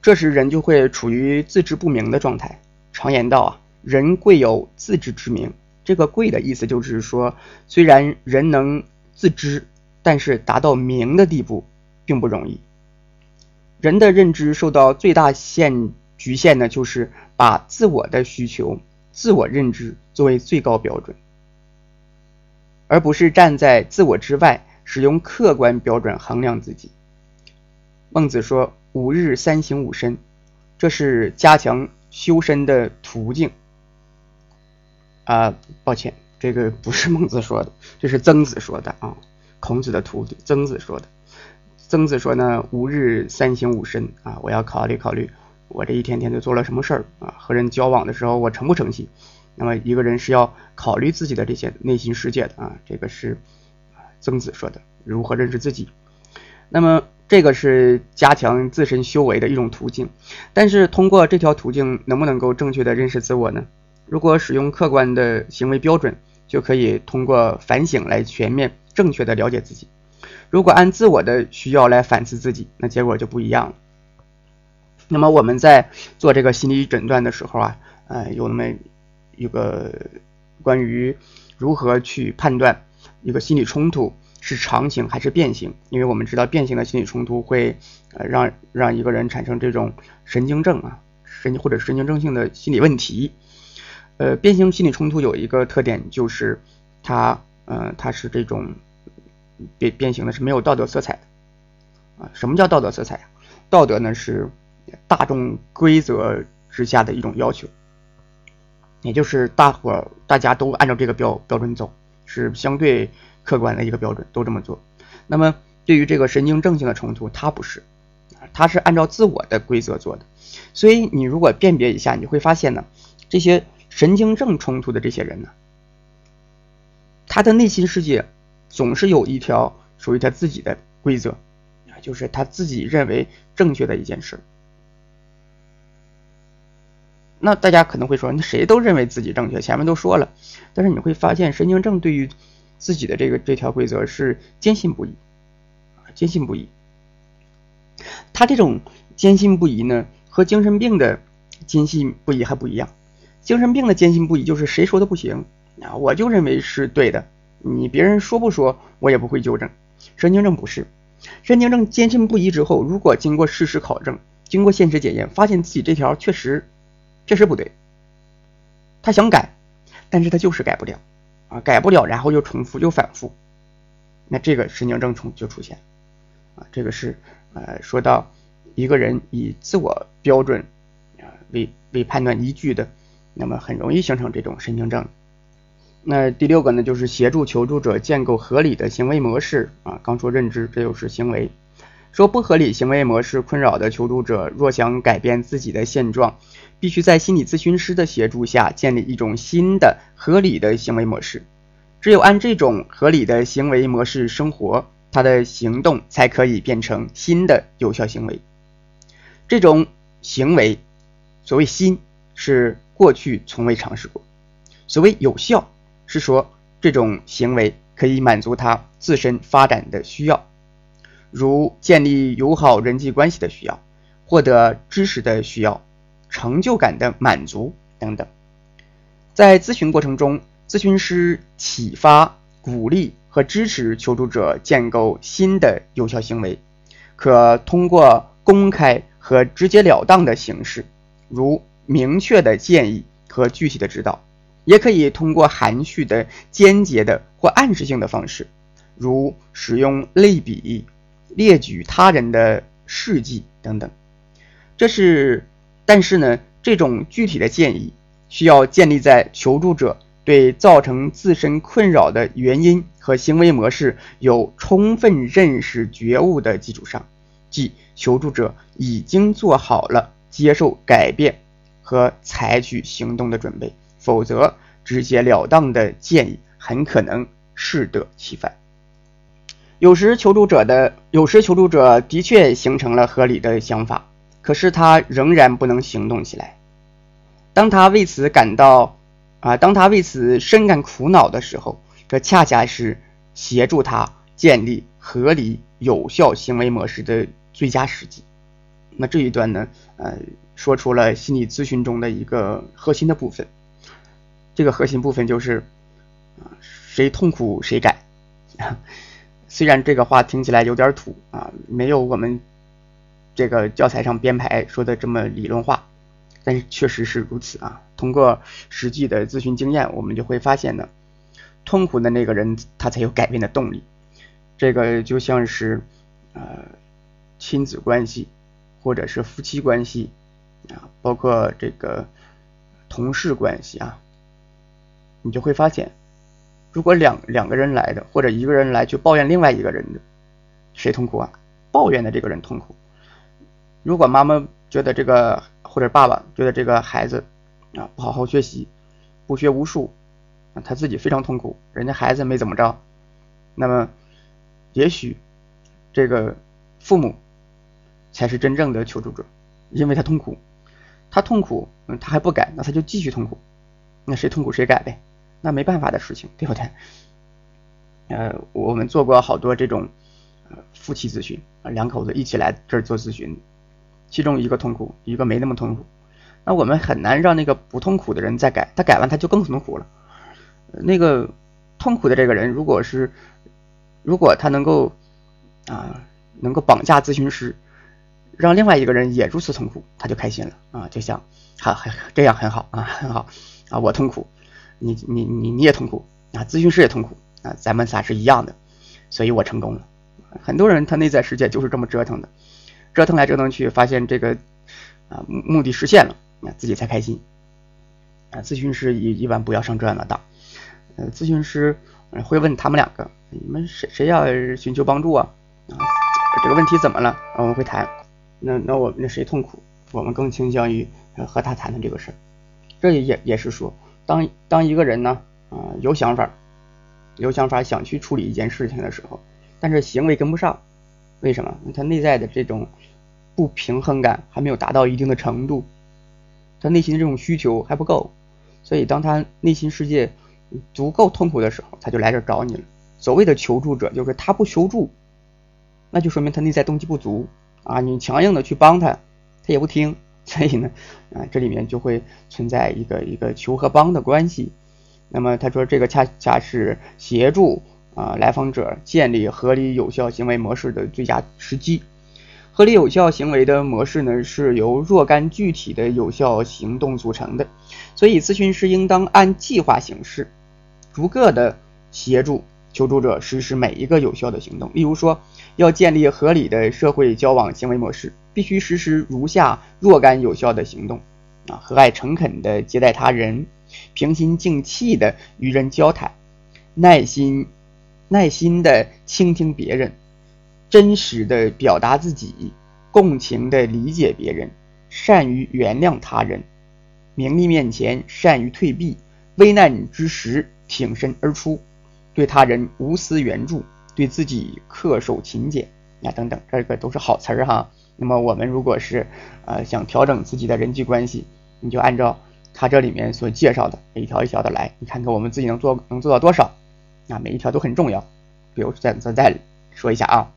这时人就会处于自知不明的状态。常言道啊，人贵有自知之明。这个“贵”的意思就是说，虽然人能自知，但是达到明的地步并不容易。人的认知受到最大限局限的，就是把自我的需求、自我认知作为最高标准，而不是站在自我之外，使用客观标准衡量自己。孟子说：“五日三省吾身”，这是加强修身的途径。啊，抱歉，这个不是孟子说的，这是曾子说的啊，孔子的徒弟曾子说的。曾子说呢，吾日三省吾身啊，我要考虑考虑，我这一天天都做了什么事儿啊？和人交往的时候，我诚不诚信？那么一个人是要考虑自己的这些内心世界的啊，这个是曾子说的，如何认识自己？那么这个是加强自身修为的一种途径，但是通过这条途径，能不能够正确的认识自我呢？如果使用客观的行为标准，就可以通过反省来全面正确的了解自己。如果按自我的需要来反思自己，那结果就不一样了。那么我们在做这个心理诊断的时候啊，呃，有那么一个关于如何去判断一个心理冲突是常型还是变形，因为我们知道变形的心理冲突会呃让让一个人产生这种神经症啊，神经或者神经症性的心理问题。呃，变形心理冲突有一个特点就是它呃它是这种。变变形的是没有道德色彩的啊？什么叫道德色彩啊道德呢是大众规则之下的一种要求，也就是大伙大家都按照这个标标准走，是相对客观的一个标准，都这么做。那么对于这个神经症性的冲突，它不是，它是按照自我的规则做的。所以你如果辨别一下，你会发现呢，这些神经症冲突的这些人呢，他的内心世界。总是有一条属于他自己的规则，啊，就是他自己认为正确的一件事。那大家可能会说，那谁都认为自己正确，前面都说了。但是你会发现，神经症对于自己的这个这条规则是坚信不疑，坚信不疑。他这种坚信不疑呢，和精神病的坚信不疑还不一样。精神病的坚信不疑就是谁说的不行啊，我就认为是对的，你别人说不说我也不会纠正。神经症不是，神经症坚信不疑之后，如果经过事实考证，经过现实检验，发现自己这条确实确实不对，他想改，但是他就是改不了啊，改不了，然后又重复又反复，那这个神经症重就出现啊，这个是呃说到一个人以自我标准啊为为判断依据的。那么很容易形成这种神经症。那第六个呢，就是协助求助者建构合理的行为模式啊。刚说认知，这就是行为。说不合理行为模式困扰的求助者，若想改变自己的现状，必须在心理咨询师的协助下建立一种新的合理的行为模式。只有按这种合理的行为模式生活，他的行动才可以变成新的有效行为。这种行为，所谓新，是。过去从未尝试过。所谓有效，是说这种行为可以满足他自身发展的需要，如建立友好人际关系的需要，获得知识的需要，成就感的满足等等。在咨询过程中，咨询师启发、鼓励和支持求助者建构新的有效行为，可通过公开和直截了当的形式，如。明确的建议和具体的指导，也可以通过含蓄的、间接的或暗示性的方式，如使用类比、列举他人的事迹等等。这是，但是呢，这种具体的建议需要建立在求助者对造成自身困扰的原因和行为模式有充分认识觉悟的基础上，即求助者已经做好了接受改变。和采取行动的准备，否则直截了当的建议很可能适得其反。有时求助者的有时求助者的确形成了合理的想法，可是他仍然不能行动起来。当他为此感到啊，当他为此深感苦恼的时候，这恰恰是协助他建立合理有效行为模式的最佳时机。那这一段呢，呃。说出了心理咨询中的一个核心的部分，这个核心部分就是啊，谁痛苦谁改。虽然这个话听起来有点土啊，没有我们这个教材上编排说的这么理论化，但是确实是如此啊。通过实际的咨询经验，我们就会发现呢，痛苦的那个人他才有改变的动力。这个就像是呃亲子关系或者是夫妻关系。啊，包括这个同事关系啊，你就会发现，如果两两个人来的，或者一个人来去抱怨另外一个人的，谁痛苦啊？抱怨的这个人痛苦。如果妈妈觉得这个，或者爸爸觉得这个孩子啊不好好学习，不学无术，啊他自己非常痛苦，人家孩子没怎么着，那么也许这个父母才是真正的求助者，因为他痛苦。他痛苦，嗯，他还不改，那他就继续痛苦，那谁痛苦谁改呗，那没办法的事情，对不对？呃，我们做过好多这种夫妻咨询啊，两口子一起来这儿做咨询，其中一个痛苦，一个没那么痛苦，那我们很难让那个不痛苦的人再改，他改完他就更痛苦了。那个痛苦的这个人，如果是如果他能够啊，能够绑架咨询师。让另外一个人也如此痛苦，他就开心了啊！就像，好，这样很好啊，很好啊！我痛苦，你你你你也痛苦啊！咨询师也痛苦啊！咱们仨是一样的，所以我成功了。很多人他内在世界就是这么折腾的，折腾来折腾去，发现这个啊目的实现了，那自己才开心啊！咨询师一一般不要上这样的当，呃，咨询师会问他们两个，你们谁谁要寻求帮助啊？啊，这个问题怎么了？我们会谈。那那我那谁痛苦？我们更倾向于和他谈谈这个事儿。这也也是说，当当一个人呢啊有想法，有想法想去处理一件事情的时候，但是行为跟不上，为什么？他内在的这种不平衡感还没有达到一定的程度，他内心的这种需求还不够，所以当他内心世界足够痛苦的时候，他就来这找你了。所谓的求助者，就是他不求助，那就说明他内在动机不足。啊，你强硬的去帮他，他也不听，所以呢，啊，这里面就会存在一个一个求和帮的关系。那么他说这个恰恰是协助啊来访者建立合理有效行为模式的最佳时机。合理有效行为的模式呢，是由若干具体的有效行动组成的，所以咨询师应当按计划行事，逐个的协助求助者实施每一个有效的行动。例如说，要建立合理的社会交往行为模式，必须实施如下若干有效的行动：啊，和蔼诚恳的接待他人，平心静气的与人交谈，耐心耐心的倾听别人。真实的表达自己，共情的理解别人，善于原谅他人，名利面前善于退避，危难之时挺身而出，对他人无私援助，对自己恪守勤俭呀等等，这个都是好词儿哈。那么我们如果是呃想调整自己的人际关系，你就按照他这里面所介绍的一条一条的来，你看看我们自己能做能做到多少啊？每一条都很重要。比如再再再说一下啊。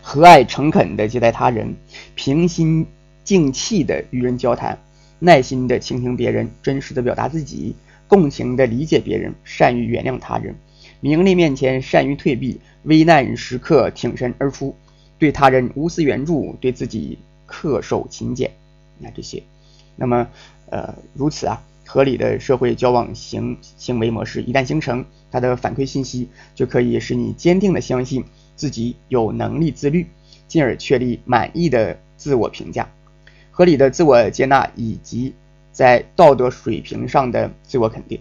和蔼诚恳的接待他人，平心静气的与人交谈，耐心地倾听别人，真实地表达自己，共情地理解别人，善于原谅他人，名利面前善于退避，危难时刻挺身而出，对他人无私援助，对自己恪守勤俭。你看这些，那么呃如此啊，合理的社会交往行行为模式一旦形成，它的反馈信息就可以使你坚定地相信。自己有能力自律，进而确立满意的自我评价、合理的自我接纳以及在道德水平上的自我肯定。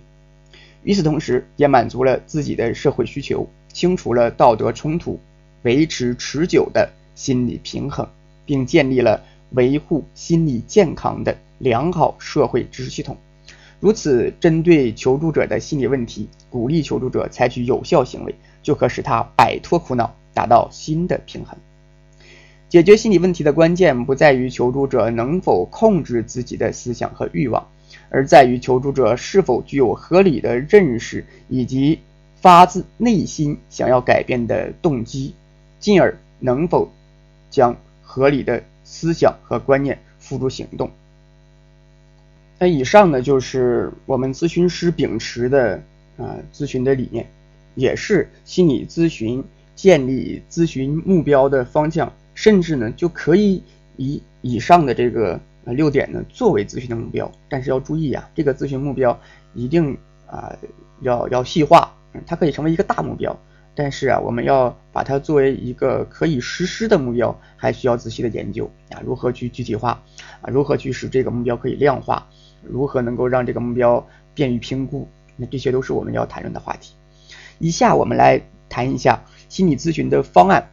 与此同时，也满足了自己的社会需求，清除了道德冲突，维持持久的心理平衡，并建立了维护心理健康的良好社会知识系统。如此，针对求助者的心理问题，鼓励求助者采取有效行为，就可使他摆脱苦恼。达到新的平衡。解决心理问题的关键不在于求助者能否控制自己的思想和欲望，而在于求助者是否具有合理的认识以及发自内心想要改变的动机，进而能否将合理的思想和观念付诸行动。那以上呢，就是我们咨询师秉持的啊咨询的理念，也是心理咨询。建立咨询目标的方向，甚至呢就可以以以上的这个呃六点呢作为咨询的目标。但是要注意啊，这个咨询目标一定啊要要细化，它可以成为一个大目标，但是啊我们要把它作为一个可以实施的目标，还需要仔细的研究啊如何去具体化啊如何去使这个目标可以量化，如何能够让这个目标便于评估，那这些都是我们要谈论的话题。以下我们来谈一下。心理咨询的方案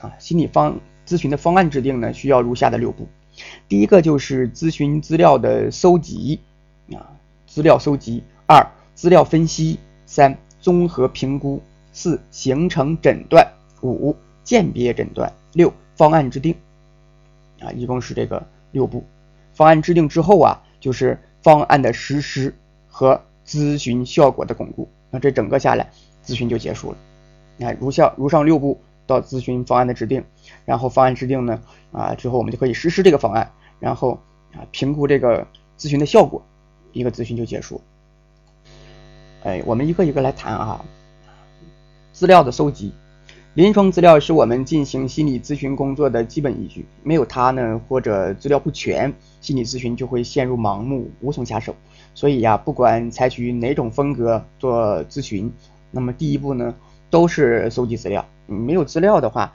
啊，心理方咨询的方案制定呢，需要如下的六步。第一个就是咨询资料的搜集啊，资料搜集；二、资料分析；三、综合评估；四、形成诊断；五、鉴别诊断；六、方案制定。啊，一共是这个六步。方案制定之后啊，就是方案的实施和咨询效果的巩固。那这整个下来，咨询就结束了。看，如下如上六步到咨询方案的制定，然后方案制定呢，啊之后我们就可以实施这个方案，然后啊评估这个咨询的效果，一个咨询就结束。哎，我们一个一个来谈啊。资料的搜集，临床资料是我们进行心理咨询工作的基本依据，没有它呢，或者资料不全，心理咨询就会陷入盲目，无从下手。所以呀，不管采取哪种风格做咨询，那么第一步呢。都是搜集资料，没有资料的话，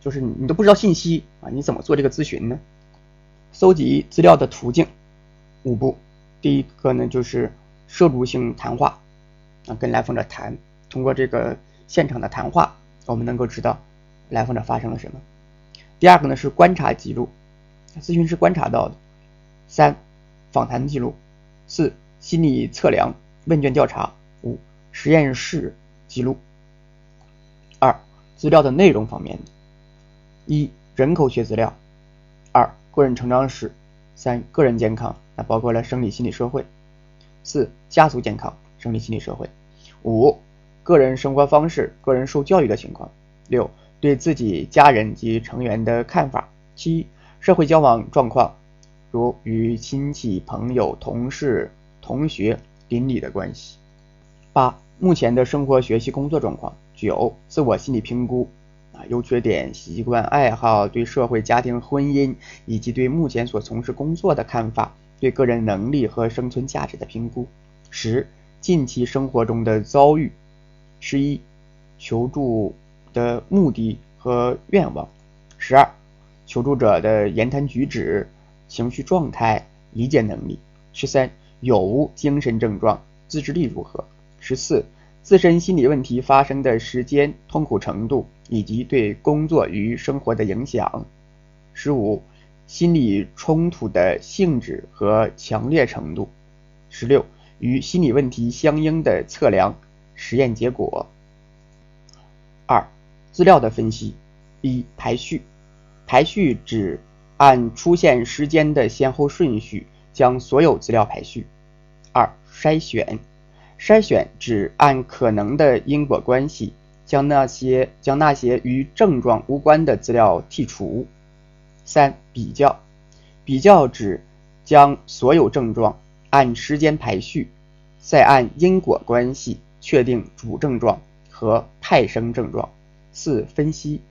就是你都不知道信息啊，你怎么做这个咨询呢？搜集资料的途径五步，第一个呢就是涉足性谈话啊，跟来访者谈，通过这个现场的谈话，我们能够知道来访者发生了什么。第二个呢是观察记录，咨询师观察到的。三、访谈记录。四、心理测量问卷调查。五、实验室记录。二、资料的内容方面的：一、人口学资料；二、个人成长史；三、个人健康，那包括了生理、心理、社会；四、家族健康，生理、心理、社会；五、个人生活方式、个人受教育的情况；六、对自己家人及成员的看法；七、社会交往状况，如与亲戚、朋友、同事、同学、邻里的关系；八、目前的生活、学习、工作状况；九、自我心理评估。优缺点、习惯、爱好、对社会、家庭、婚姻以及对目前所从事工作的看法，对个人能力和生存价值的评估。十、近期生活中的遭遇。十一、求助的目的和愿望。十二、求助者的言谈举止、情绪状态、理解能力。十三、有无精神症状，自制力如何？十四、自身心理问题发生的时间、痛苦程度。以及对工作与生活的影响。十五、心理冲突的性质和强烈程度。十六、与心理问题相应的测量实验结果。二、资料的分析。一、排序。排序指按出现时间的先后顺序将所有资料排序。二、筛选。筛选指按可能的因果关系。将那些将那些与症状无关的资料剔除。三、比较，比较指将所有症状按时间排序，再按因果关系确定主症状和派生症状。四、分析，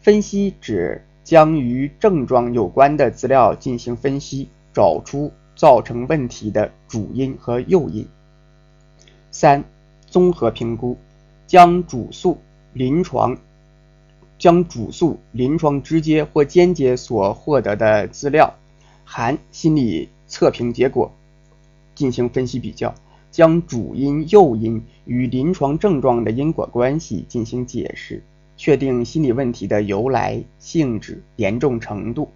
分析指将与症状有关的资料进行分析，找出造成问题的主因和诱因。三、综合评估，将主诉。临床将主诉临床直接或间接所获得的资料含心理测评结果进行分析比较，将主因诱因与临床症状的因果关系进行解释，确定心理问题的由来、性质、严重程度，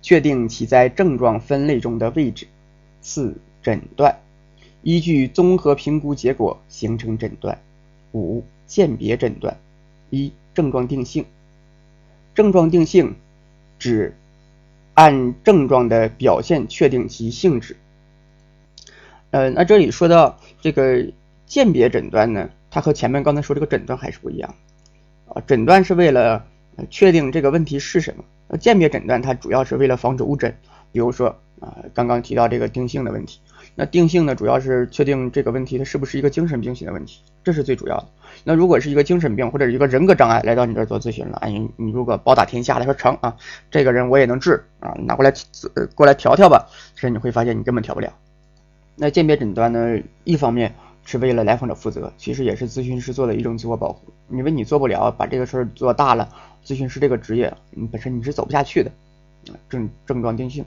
确定其在症状分类中的位置。四、诊断，依据综合评估结果形成诊断。五、鉴别诊断。一、症状定性。症状定性指按症状的表现确定其性质。呃，那这里说到这个鉴别诊断呢，它和前面刚才说这个诊断还是不一样。啊，诊断是为了确定这个问题是什么，鉴别诊断它主要是为了防止误诊。比如说啊，刚刚提到这个定性的问题。那定性呢，主要是确定这个问题它是不是一个精神病型的问题，这是最主要的。那如果是一个精神病或者一个人格障碍来到你这儿做咨询了，哎，你如果包打天下来说成啊，这个人我也能治啊，拿过来过来调调吧，其实你会发现你根本调不了。那鉴别诊断呢，一方面是为了来访者负责，其实也是咨询师做的一种自我保护，因为你做不了，把这个事儿做大了，咨询师这个职业你本身你是走不下去的。症症状定性，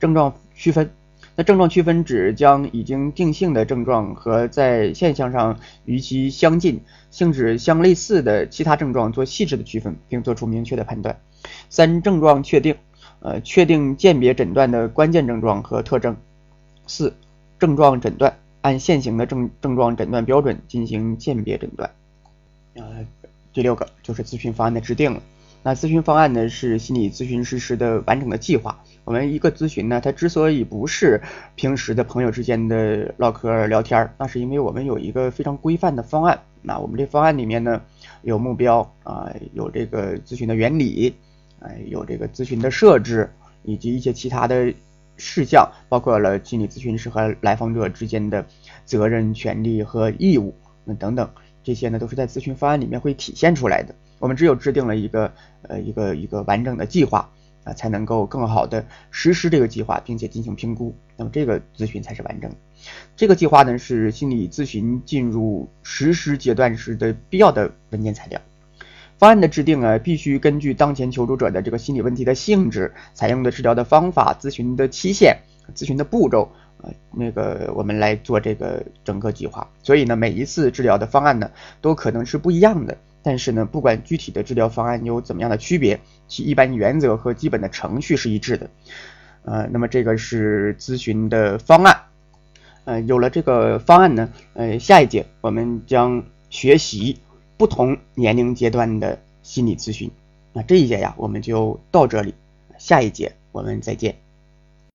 症状区分。那症状区分指将已经定性的症状和在现象上与其相近、性质相类似的其他症状做细致的区分，并做出明确的判断。三、症状确定，呃，确定鉴别诊断的关键症状和特征。四、症状诊断，按现行的症症状诊断标准进行鉴别诊断。呃，第六个就是咨询方案的制定了。那咨询方案呢，是心理咨询师时的完整的计划。我们一个咨询呢，它之所以不是平时的朋友之间的唠嗑聊天，那是因为我们有一个非常规范的方案。那我们这方案里面呢，有目标啊，有这个咨询的原理，哎，有这个咨询的设置，以及一些其他的事项，包括了心理咨询师和来访者之间的责任、权利和义务，那等等，这些呢都是在咨询方案里面会体现出来的。我们只有制定了一个呃一个一个完整的计划啊，才能够更好的实施这个计划，并且进行评估，那么这个咨询才是完整的。这个计划呢是心理咨询进入实施阶段时的必要的文件材料。方案的制定啊，必须根据当前求助者的这个心理问题的性质、采用的治疗的方法、咨询的期限、咨询的步骤啊，那个我们来做这个整个计划。所以呢，每一次治疗的方案呢，都可能是不一样的。但是呢，不管具体的治疗方案有怎么样的区别，其一般原则和基本的程序是一致的。呃，那么这个是咨询的方案。呃，有了这个方案呢，呃，下一节我们将学习不同年龄阶段的心理咨询。那这一节呀，我们就到这里，下一节我们再见。